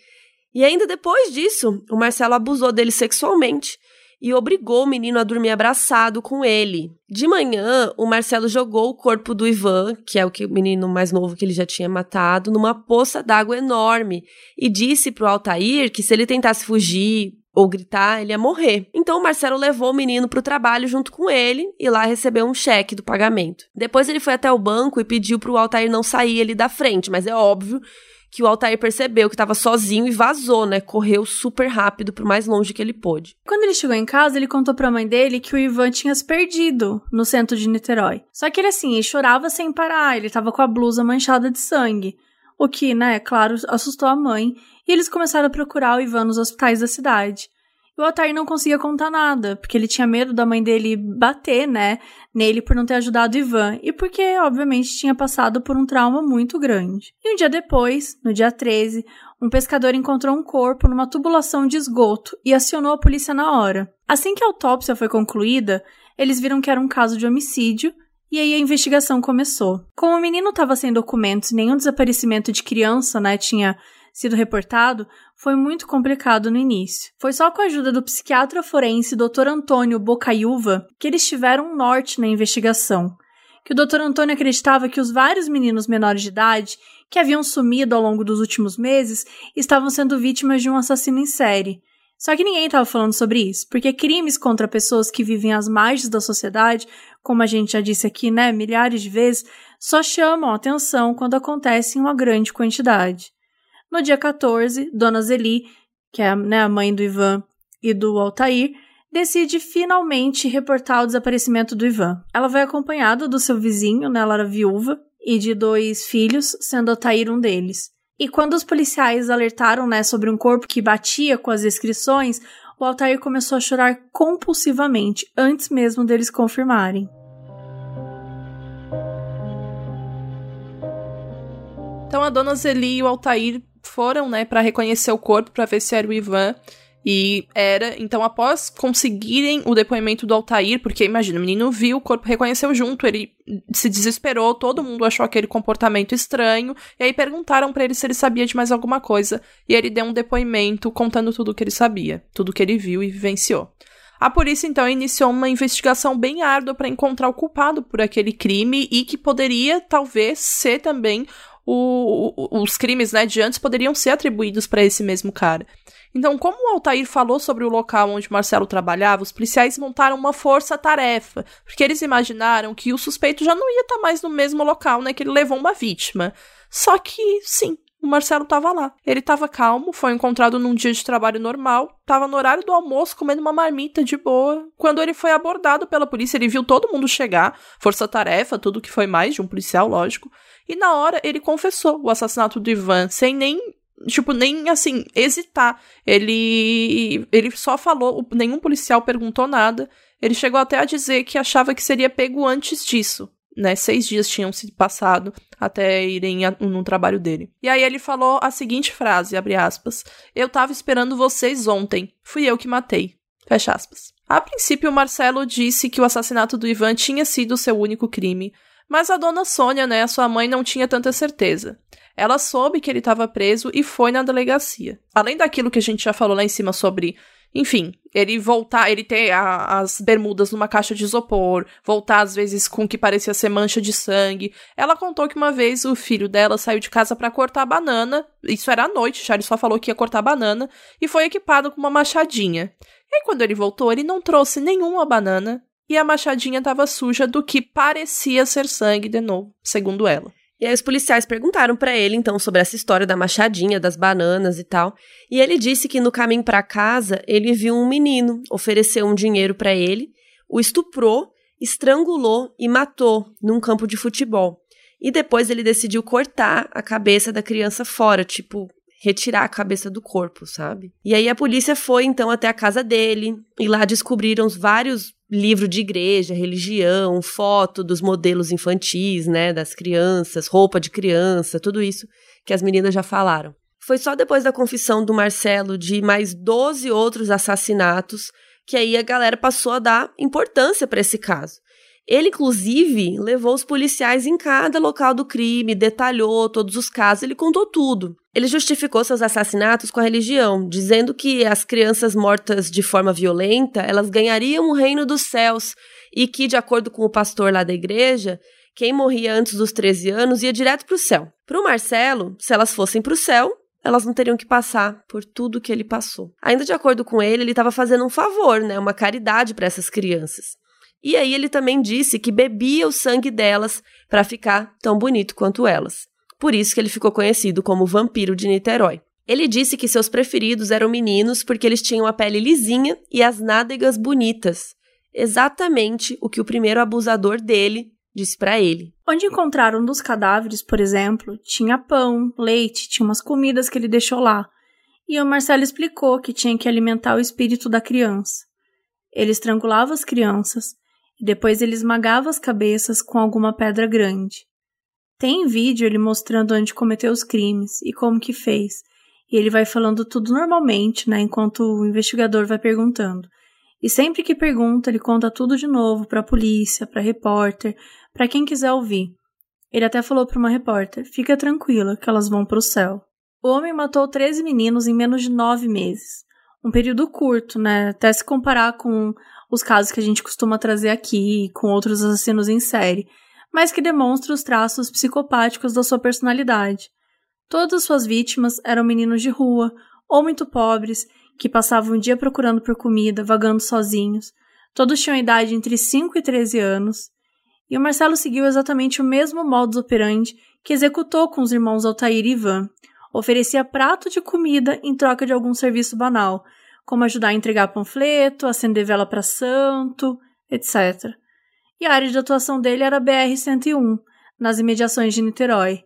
E ainda depois disso, o Marcelo abusou dele sexualmente e obrigou o menino a dormir abraçado com ele. De manhã, o Marcelo jogou o corpo do Ivan, que é o, que, o menino mais novo que ele já tinha matado, numa poça d'água enorme e disse pro Altair que se ele tentasse fugir ou gritar, ele ia morrer. Então o Marcelo levou o menino para o trabalho junto com ele e lá recebeu um cheque do pagamento. Depois ele foi até o banco e pediu para o Altair não sair ali da frente, mas é óbvio que o Altair percebeu que estava sozinho e vazou, né? Correu super rápido pro mais longe que ele pôde. Quando ele chegou em casa, ele contou pra mãe dele que o Ivan tinha se perdido no centro de Niterói. Só que ele assim, ele chorava sem parar, ele tava com a blusa manchada de sangue. O que, né, claro, assustou a mãe, e eles começaram a procurar o Ivan nos hospitais da cidade. O Altair não conseguia contar nada, porque ele tinha medo da mãe dele bater, né, nele por não ter ajudado Ivan, e porque, obviamente, tinha passado por um trauma muito grande. E um dia depois, no dia 13, um pescador encontrou um corpo numa tubulação de esgoto e acionou a polícia na hora. Assim que a autópsia foi concluída, eles viram que era um caso de homicídio e aí a investigação começou. Como o menino estava sem documentos e nenhum desaparecimento de criança, né, tinha sido reportado, foi muito complicado no início. Foi só com a ajuda do psiquiatra forense Dr. Antônio Bocaiúva que eles tiveram um norte na investigação. Que o Dr. Antônio acreditava que os vários meninos menores de idade que haviam sumido ao longo dos últimos meses estavam sendo vítimas de um assassino em série. Só que ninguém estava falando sobre isso, porque crimes contra pessoas que vivem às margens da sociedade como a gente já disse aqui, né, milhares de vezes, só chamam atenção quando acontece em uma grande quantidade. No dia 14, Dona Zeli, que é né, a mãe do Ivan e do Altair, decide finalmente reportar o desaparecimento do Ivan. Ela vai acompanhada do seu vizinho, né, ela era viúva, e de dois filhos, sendo Altair um deles. E quando os policiais alertaram né, sobre um corpo que batia com as descrições, o Altair começou a chorar compulsivamente, antes mesmo deles confirmarem. Então a dona Zeli e o Altair foram, né, para reconhecer o corpo, para ver se era o Ivan. E era, então, após conseguirem o depoimento do Altair, porque imagina, o menino viu, o corpo reconheceu junto, ele se desesperou, todo mundo achou aquele comportamento estranho, e aí perguntaram para ele se ele sabia de mais alguma coisa, e ele deu um depoimento contando tudo o que ele sabia, tudo que ele viu e vivenciou. A polícia então iniciou uma investigação bem árdua para encontrar o culpado por aquele crime e que poderia talvez ser também o, o, os crimes né, de antes poderiam ser atribuídos para esse mesmo cara. Então, como o Altair falou sobre o local onde Marcelo trabalhava, os policiais montaram uma força-tarefa, porque eles imaginaram que o suspeito já não ia estar tá mais no mesmo local, né, que ele levou uma vítima. Só que, sim, o Marcelo estava lá. Ele estava calmo, foi encontrado num dia de trabalho normal, estava no horário do almoço comendo uma marmita de boa. Quando ele foi abordado pela polícia, ele viu todo mundo chegar, força-tarefa, tudo que foi mais de um policial, lógico. E na hora ele confessou o assassinato do Ivan, sem nem tipo, nem assim, hesitar. Ele ele só falou, nenhum policial perguntou nada. Ele chegou até a dizer que achava que seria pego antes disso. Né, seis dias tinham se passado até irem no trabalho dele. E aí ele falou a seguinte frase, abre aspas, eu tava esperando vocês ontem, fui eu que matei, fecha aspas. A princípio, Marcelo disse que o assassinato do Ivan tinha sido seu único crime, mas a dona Sônia, né, sua mãe, não tinha tanta certeza. Ela soube que ele estava preso e foi na delegacia. Além daquilo que a gente já falou lá em cima sobre, enfim, ele voltar, ele ter a, as bermudas numa caixa de isopor, voltar às vezes com o que parecia ser mancha de sangue. Ela contou que uma vez o filho dela saiu de casa para cortar banana. Isso era à noite, Charlie só falou que ia cortar banana e foi equipado com uma machadinha. E aí, quando ele voltou, ele não trouxe nenhuma banana e a machadinha estava suja do que parecia ser sangue de novo, segundo ela. E aí os policiais perguntaram para ele então sobre essa história da machadinha, das bananas e tal. E ele disse que no caminho para casa ele viu um menino, ofereceu um dinheiro para ele, o estuprou, estrangulou e matou num campo de futebol. E depois ele decidiu cortar a cabeça da criança fora, tipo, retirar a cabeça do corpo, sabe? E aí a polícia foi então até a casa dele e lá descobriram vários livros de igreja, religião, foto dos modelos infantis, né, das crianças, roupa de criança, tudo isso que as meninas já falaram. Foi só depois da confissão do Marcelo de mais 12 outros assassinatos que aí a galera passou a dar importância para esse caso. Ele, inclusive, levou os policiais em cada local do crime, detalhou todos os casos, ele contou tudo. Ele justificou seus assassinatos com a religião, dizendo que as crianças mortas de forma violenta, elas ganhariam o reino dos céus e que, de acordo com o pastor lá da igreja, quem morria antes dos 13 anos ia direto para o céu. Para o Marcelo, se elas fossem para o céu, elas não teriam que passar por tudo que ele passou. Ainda de acordo com ele, ele estava fazendo um favor, né, uma caridade para essas crianças. E aí ele também disse que bebia o sangue delas para ficar tão bonito quanto elas. Por isso que ele ficou conhecido como vampiro de Niterói. Ele disse que seus preferidos eram meninos porque eles tinham a pele lisinha e as nádegas bonitas. Exatamente o que o primeiro abusador dele disse para ele. Onde encontraram um dos cadáveres, por exemplo, tinha pão, leite, tinha umas comidas que ele deixou lá. E o Marcelo explicou que tinha que alimentar o espírito da criança. Ele estrangulava as crianças e depois ele esmagava as cabeças com alguma pedra grande. Tem vídeo ele mostrando onde cometeu os crimes e como que fez. E ele vai falando tudo normalmente, né, enquanto o investigador vai perguntando. E sempre que pergunta, ele conta tudo de novo para a polícia, para repórter, para quem quiser ouvir. Ele até falou para uma repórter: "Fica tranquila, que elas vão para o céu". O homem matou 13 meninos em menos de nove meses. Um período curto, né? Até se comparar com os casos que a gente costuma trazer aqui, com outros assassinos em série, mas que demonstra os traços psicopáticos da sua personalidade. Todas suas vítimas eram meninos de rua, ou muito pobres, que passavam o dia procurando por comida, vagando sozinhos. Todos tinham idade entre 5 e 13 anos. E o Marcelo seguiu exatamente o mesmo modus operandi que executou com os irmãos Altair e Ivan. Oferecia prato de comida em troca de algum serviço banal, como ajudar a entregar panfleto, acender vela para santo, etc. E a área de atuação dele era a BR-101, nas imediações de Niterói.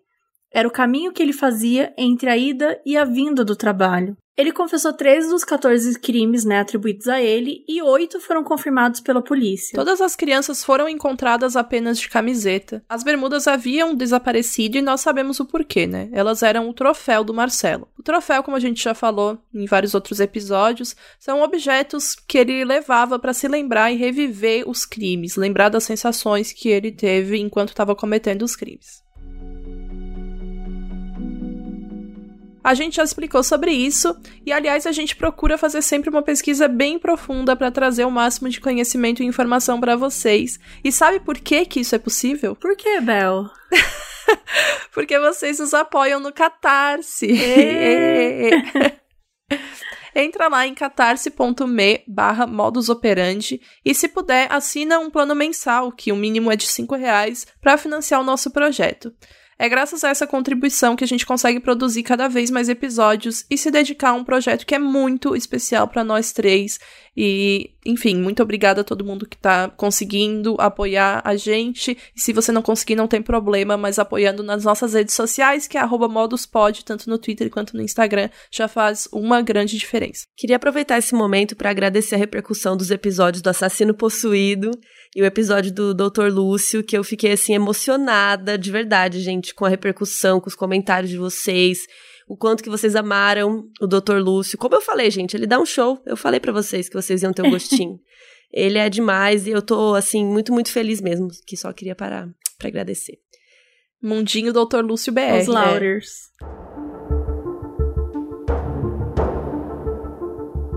Era o caminho que ele fazia entre a ida e a vinda do trabalho. Ele confessou 13 dos 14 crimes né, atribuídos a ele e oito foram confirmados pela polícia. Todas as crianças foram encontradas apenas de camiseta. As bermudas haviam desaparecido e nós sabemos o porquê, né? Elas eram o troféu do Marcelo. O troféu, como a gente já falou em vários outros episódios, são objetos que ele levava para se lembrar e reviver os crimes, lembrar das sensações que ele teve enquanto estava cometendo os crimes. A gente já explicou sobre isso e, aliás, a gente procura fazer sempre uma pesquisa bem profunda para trazer o máximo de conhecimento e informação para vocês. E sabe por que que isso é possível? Por que, Bel? *laughs* Porque vocês nos apoiam no Catarse. *laughs* Entra lá em catarse.me barra modus operandi e se puder, assina um plano mensal, que o mínimo é de 5 reais, para financiar o nosso projeto. É graças a essa contribuição que a gente consegue produzir cada vez mais episódios e se dedicar a um projeto que é muito especial para nós três. E, enfim, muito obrigada a todo mundo que tá conseguindo apoiar a gente. E se você não conseguir, não tem problema, mas apoiando nas nossas redes sociais, que é moduspod, tanto no Twitter quanto no Instagram, já faz uma grande diferença. Queria aproveitar esse momento para agradecer a repercussão dos episódios do Assassino Possuído e o episódio do Dr. Lúcio, que eu fiquei assim emocionada, de verdade, gente, com a repercussão, com os comentários de vocês, o quanto que vocês amaram o Dr. Lúcio. Como eu falei, gente, ele dá um show. Eu falei para vocês que vocês iam ter um gostinho. *laughs* ele é demais e eu tô assim muito, muito feliz mesmo, que só queria parar para agradecer. Mundinho Dr. Lúcio BR. Os Lauders. É.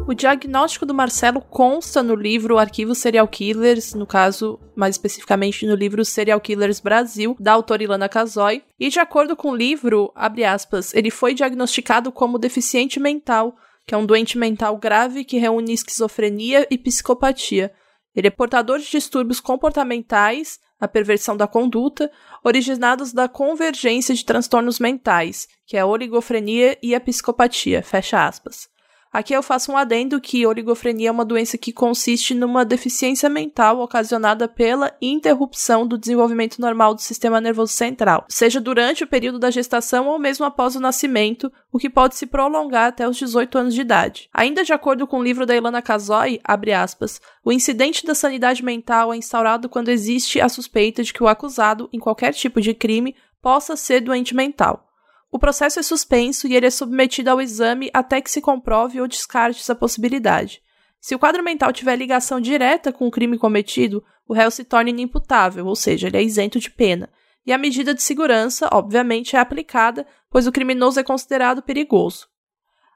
O diagnóstico do Marcelo consta no livro Arquivo Serial Killers, no caso, mais especificamente no livro Serial Killers Brasil, da autora Ilana Casoy. E de acordo com o livro, abre aspas, ele foi diagnosticado como deficiente mental, que é um doente mental grave que reúne esquizofrenia e psicopatia. Ele é portador de distúrbios comportamentais, a perversão da conduta, originados da convergência de transtornos mentais, que é a oligofrenia e a psicopatia, fecha aspas. Aqui eu faço um adendo que oligofrenia é uma doença que consiste numa deficiência mental ocasionada pela interrupção do desenvolvimento normal do sistema nervoso central, seja durante o período da gestação ou mesmo após o nascimento, o que pode se prolongar até os 18 anos de idade. Ainda de acordo com o livro da Ilana Kazoy, abre aspas, o incidente da sanidade mental é instaurado quando existe a suspeita de que o acusado, em qualquer tipo de crime, possa ser doente mental. O processo é suspenso e ele é submetido ao exame até que se comprove ou descarte essa possibilidade. Se o quadro mental tiver ligação direta com o crime cometido, o réu se torna inimputável, ou seja, ele é isento de pena. E a medida de segurança, obviamente, é aplicada, pois o criminoso é considerado perigoso.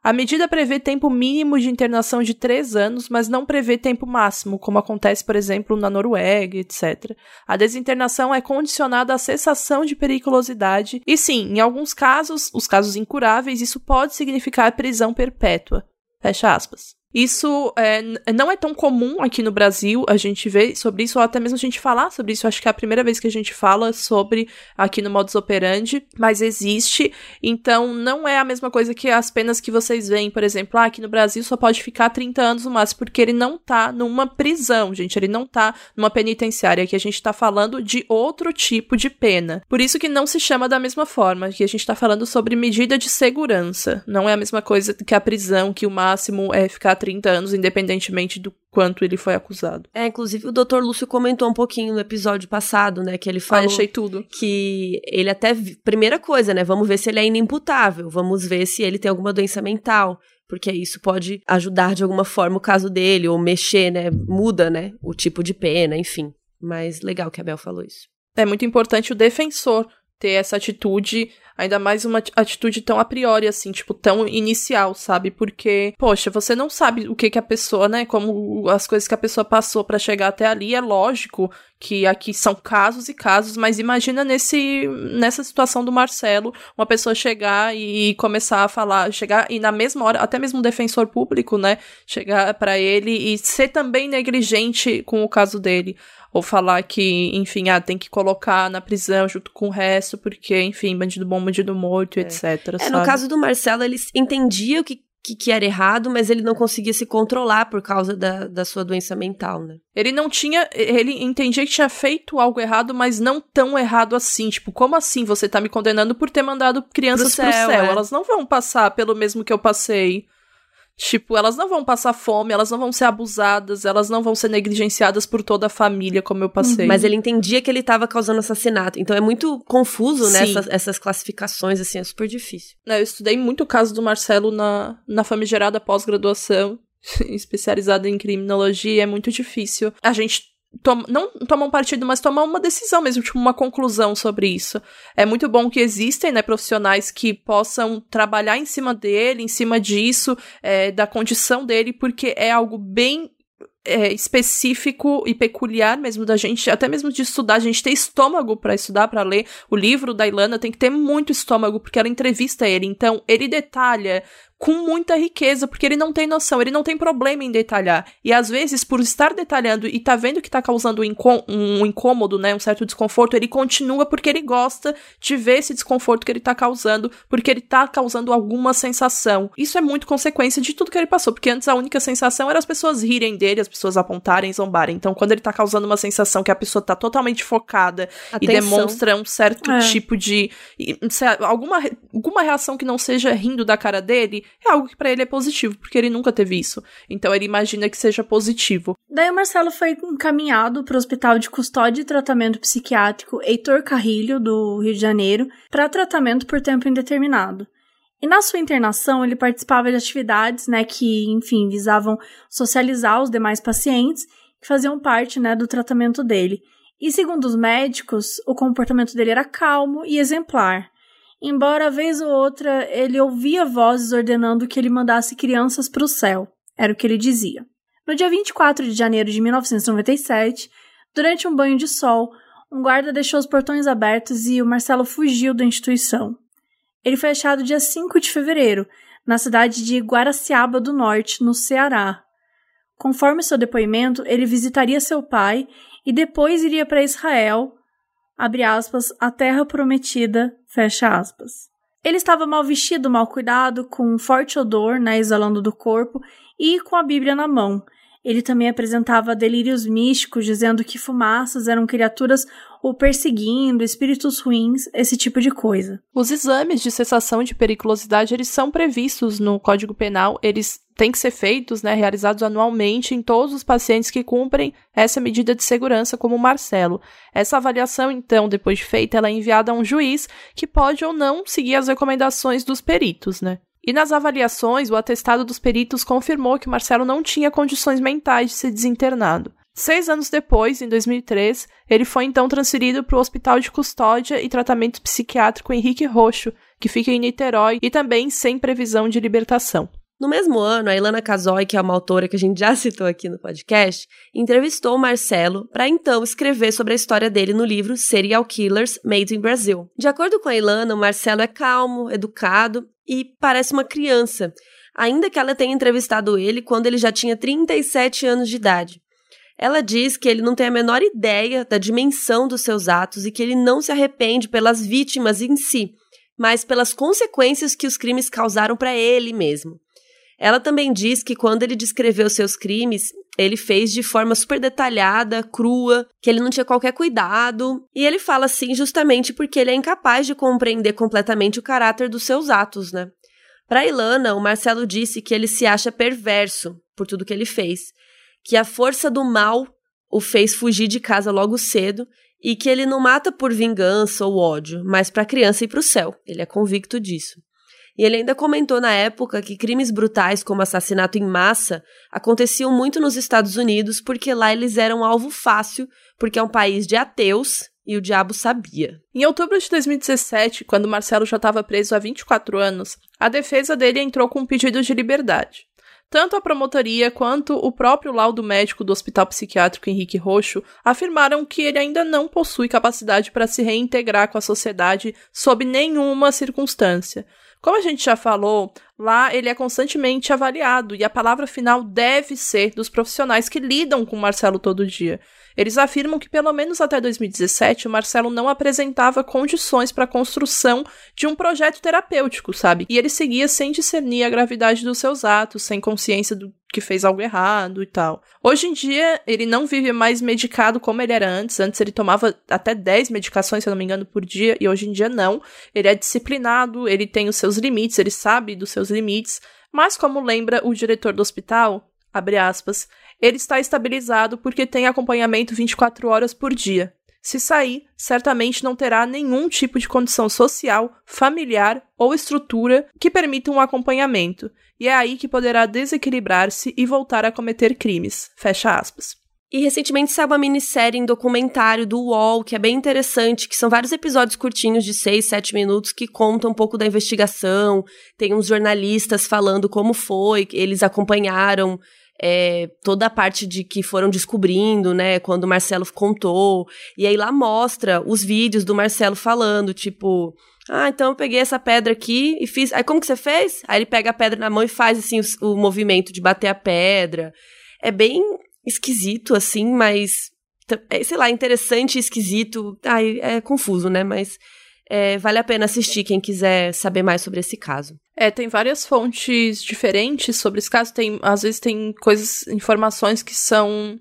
A medida prevê tempo mínimo de internação de três anos, mas não prevê tempo máximo, como acontece, por exemplo, na Noruega, etc. A desinternação é condicionada à cessação de periculosidade, e sim, em alguns casos, os casos incuráveis, isso pode significar prisão perpétua. Fecha aspas. Isso é, não é tão comum aqui no Brasil a gente ver sobre isso, ou até mesmo a gente falar sobre isso. Acho que é a primeira vez que a gente fala sobre aqui no modus operandi, mas existe. Então, não é a mesma coisa que as penas que vocês veem, por exemplo, ah, aqui no Brasil só pode ficar 30 anos no máximo, porque ele não tá numa prisão, gente. Ele não tá numa penitenciária. Aqui a gente tá falando de outro tipo de pena. Por isso que não se chama da mesma forma, que a gente tá falando sobre medida de segurança. Não é a mesma coisa que a prisão, que o máximo é ficar 30 anos, independentemente do quanto ele foi acusado. É, inclusive o Dr. Lúcio comentou um pouquinho no episódio passado, né, que ele falou... Ah, achei tudo. Que ele até... Primeira coisa, né, vamos ver se ele é inimputável, vamos ver se ele tem alguma doença mental, porque isso pode ajudar de alguma forma o caso dele, ou mexer, né, muda, né, o tipo de pena, enfim. Mas legal que a Bel falou isso. É muito importante o defensor ter essa atitude, ainda mais uma atitude tão a priori, assim, tipo, tão inicial, sabe? Porque, poxa, você não sabe o que que a pessoa, né, como as coisas que a pessoa passou para chegar até ali, é lógico que aqui são casos e casos, mas imagina nesse, nessa situação do Marcelo, uma pessoa chegar e começar a falar, chegar e na mesma hora, até mesmo um defensor público, né, chegar para ele e ser também negligente com o caso dele ou falar que, enfim, ah, tem que colocar na prisão junto com o resto, porque, enfim, bandido bom, bandido morto, é. etc. É, no caso do Marcelo, ele entendia o que, que, que, era errado, mas ele não conseguia se controlar por causa da, da sua doença mental, né? Ele não tinha. Ele entendia que tinha feito algo errado, mas não tão errado assim. Tipo, como assim você tá me condenando por ter mandado crianças pro céu? Pro céu? É. Elas não vão passar pelo mesmo que eu passei. Tipo, elas não vão passar fome, elas não vão ser abusadas, elas não vão ser negligenciadas por toda a família, como eu passei. Mas ele entendia que ele estava causando assassinato. Então é muito confuso, né? Essas, essas, classificações, assim, é super difícil. Eu estudei muito o caso do Marcelo na, na famigerada pós-graduação, *laughs* especializada em criminologia, é muito difícil. A gente Tom, não tomar um partido, mas tomar uma decisão mesmo, tipo uma conclusão sobre isso. É muito bom que existem, né, profissionais que possam trabalhar em cima dele, em cima disso, é, da condição dele, porque é algo bem é, específico e peculiar mesmo da gente, até mesmo de estudar, a gente ter estômago para estudar, para ler. O livro da Ilana tem que ter muito estômago, porque ela entrevista ele. Então, ele detalha com muita riqueza, porque ele não tem noção, ele não tem problema em detalhar. E às vezes, por estar detalhando e tá vendo que tá causando um, incô incômodo, né, um certo desconforto, ele continua porque ele gosta de ver esse desconforto que ele tá causando, porque ele tá causando alguma sensação. Isso é muito consequência de tudo que ele passou, porque antes a única sensação era as pessoas rirem dele, as pessoas apontarem, zombarem. Então, quando ele tá causando uma sensação que a pessoa tá totalmente focada Atenção. e demonstra um certo é. tipo de alguma alguma reação que não seja rindo da cara dele, é algo que para ele é positivo, porque ele nunca teve isso. Então ele imagina que seja positivo. Daí o Marcelo foi encaminhado para o Hospital de Custódia e Tratamento Psiquiátrico Heitor Carrilho, do Rio de Janeiro, para tratamento por tempo indeterminado. E na sua internação, ele participava de atividades, né, que, enfim, visavam socializar os demais pacientes que faziam parte, né, do tratamento dele. E segundo os médicos, o comportamento dele era calmo e exemplar embora vez ou outra ele ouvia vozes ordenando que ele mandasse crianças para o céu. Era o que ele dizia. No dia 24 de janeiro de 1997, durante um banho de sol, um guarda deixou os portões abertos e o Marcelo fugiu da instituição. Ele foi achado dia 5 de fevereiro, na cidade de Guaraciaba do Norte, no Ceará. Conforme seu depoimento, ele visitaria seu pai e depois iria para Israel, abre aspas, a terra prometida, fecha aspas. Ele estava mal vestido, mal cuidado, com um forte odor, né, exalando do corpo, e com a Bíblia na mão. Ele também apresentava delírios místicos, dizendo que fumaças eram criaturas o perseguindo, espíritos ruins, esse tipo de coisa. Os exames de cessação de periculosidade, eles são previstos no Código Penal, eles têm que ser feitos, né, realizados anualmente em todos os pacientes que cumprem essa medida de segurança, como o Marcelo. Essa avaliação, então, depois de feita, ela é enviada a um juiz que pode ou não seguir as recomendações dos peritos, né? E nas avaliações, o atestado dos peritos confirmou que Marcelo não tinha condições mentais de ser desinternado. Seis anos depois, em 2003, ele foi então transferido para o Hospital de Custódia e Tratamento Psiquiátrico Henrique Roxo, que fica em Niterói e também sem previsão de libertação. No mesmo ano, a Ilana Casoy, que é uma autora que a gente já *laughs* citou aqui no podcast, entrevistou o Marcelo para então escrever sobre a história dele no livro Serial Killers Made in Brazil. De acordo com a Ilana, o Marcelo é calmo, educado e parece uma criança, ainda que ela tenha entrevistado ele quando ele já tinha 37 anos de idade. Ela diz que ele não tem a menor ideia da dimensão dos seus atos e que ele não se arrepende pelas vítimas em si, mas pelas consequências que os crimes causaram para ele mesmo. Ela também diz que quando ele descreveu seus crimes, ele fez de forma super detalhada, crua, que ele não tinha qualquer cuidado. E ele fala assim justamente porque ele é incapaz de compreender completamente o caráter dos seus atos, né? Para Ilana, o Marcelo disse que ele se acha perverso por tudo que ele fez, que a força do mal o fez fugir de casa logo cedo e que ele não mata por vingança ou ódio, mas para a criança ir para o céu. Ele é convicto disso. E ele ainda comentou na época que crimes brutais como assassinato em massa aconteciam muito nos Estados Unidos porque lá eles eram alvo fácil, porque é um país de ateus e o diabo sabia. Em outubro de 2017, quando Marcelo já estava preso há 24 anos, a defesa dele entrou com um pedido de liberdade. Tanto a promotoria quanto o próprio laudo médico do Hospital Psiquiátrico Henrique Roxo afirmaram que ele ainda não possui capacidade para se reintegrar com a sociedade sob nenhuma circunstância. Como a gente já falou, lá ele é constantemente avaliado e a palavra final deve ser dos profissionais que lidam com o Marcelo todo dia. Eles afirmam que pelo menos até 2017 o Marcelo não apresentava condições para a construção de um projeto terapêutico, sabe? E ele seguia sem discernir a gravidade dos seus atos, sem consciência do que fez algo errado e tal. Hoje em dia, ele não vive mais medicado como ele era antes. Antes ele tomava até 10 medicações, se eu não me engano, por dia, e hoje em dia não. Ele é disciplinado, ele tem os seus limites, ele sabe dos seus limites, mas como lembra o diretor do hospital, abre aspas, ele está estabilizado porque tem acompanhamento 24 horas por dia. Se sair, certamente não terá nenhum tipo de condição social, familiar ou estrutura que permita um acompanhamento, e é aí que poderá desequilibrar-se e voltar a cometer crimes. Fecha aspas. E recentemente saiu uma minissérie em documentário do UOL, que é bem interessante, que são vários episódios curtinhos de 6, 7 minutos que contam um pouco da investigação. Tem uns jornalistas falando como foi, eles acompanharam é, toda a parte de que foram descobrindo, né, quando o Marcelo contou. E aí lá mostra os vídeos do Marcelo falando, tipo, ah, então eu peguei essa pedra aqui e fiz. Aí como que você fez? Aí ele pega a pedra na mão e faz assim o, o movimento de bater a pedra. É bem esquisito, assim, mas. É, sei lá, interessante esquisito. Ai, é confuso, né? Mas é, vale a pena assistir quem quiser saber mais sobre esse caso. É, tem várias fontes diferentes sobre esse caso. Tem, às vezes tem coisas, informações que são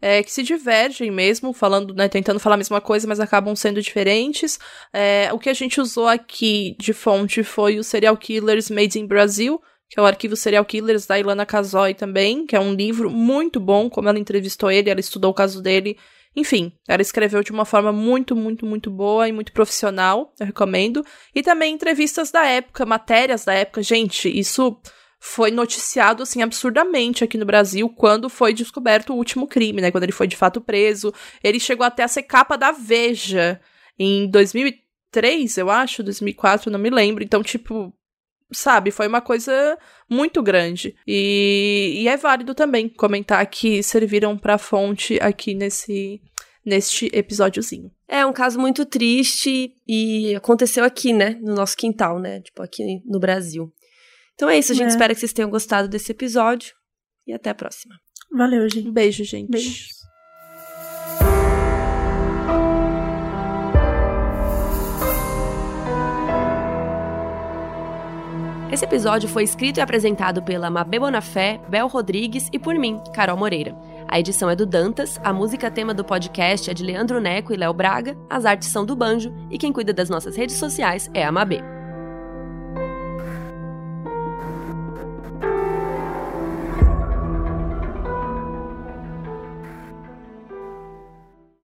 é, que se divergem mesmo, falando, né, tentando falar a mesma coisa, mas acabam sendo diferentes. É, o que a gente usou aqui de fonte foi o Serial Killers Made in Brazil, que é o arquivo Serial Killers da Ilana Casoy também, que é um livro muito bom, como ela entrevistou ele, ela estudou o caso dele enfim, ela escreveu de uma forma muito, muito, muito boa e muito profissional, eu recomendo. E também entrevistas da época, matérias da época. Gente, isso foi noticiado assim absurdamente aqui no Brasil quando foi descoberto o último crime, né? Quando ele foi de fato preso. Ele chegou até a ser capa da Veja em 2003, eu acho, 2004, não me lembro. Então, tipo, sabe, foi uma coisa muito grande. E, e é válido também comentar que serviram para fonte aqui nesse neste episódiozinho. É um caso muito triste e aconteceu aqui, né, no nosso quintal, né, tipo aqui no Brasil. Então é isso, a gente é. espera que vocês tenham gostado desse episódio e até a próxima. Valeu, gente. Um beijo, gente. Beijo. Esse episódio foi escrito e apresentado pela Mabê Bonafé, Bel Rodrigues e por mim, Carol Moreira. A edição é do Dantas, a música tema do podcast é de Leandro Neco e Léo Braga, as artes são do Banjo e quem cuida das nossas redes sociais é a Mabê.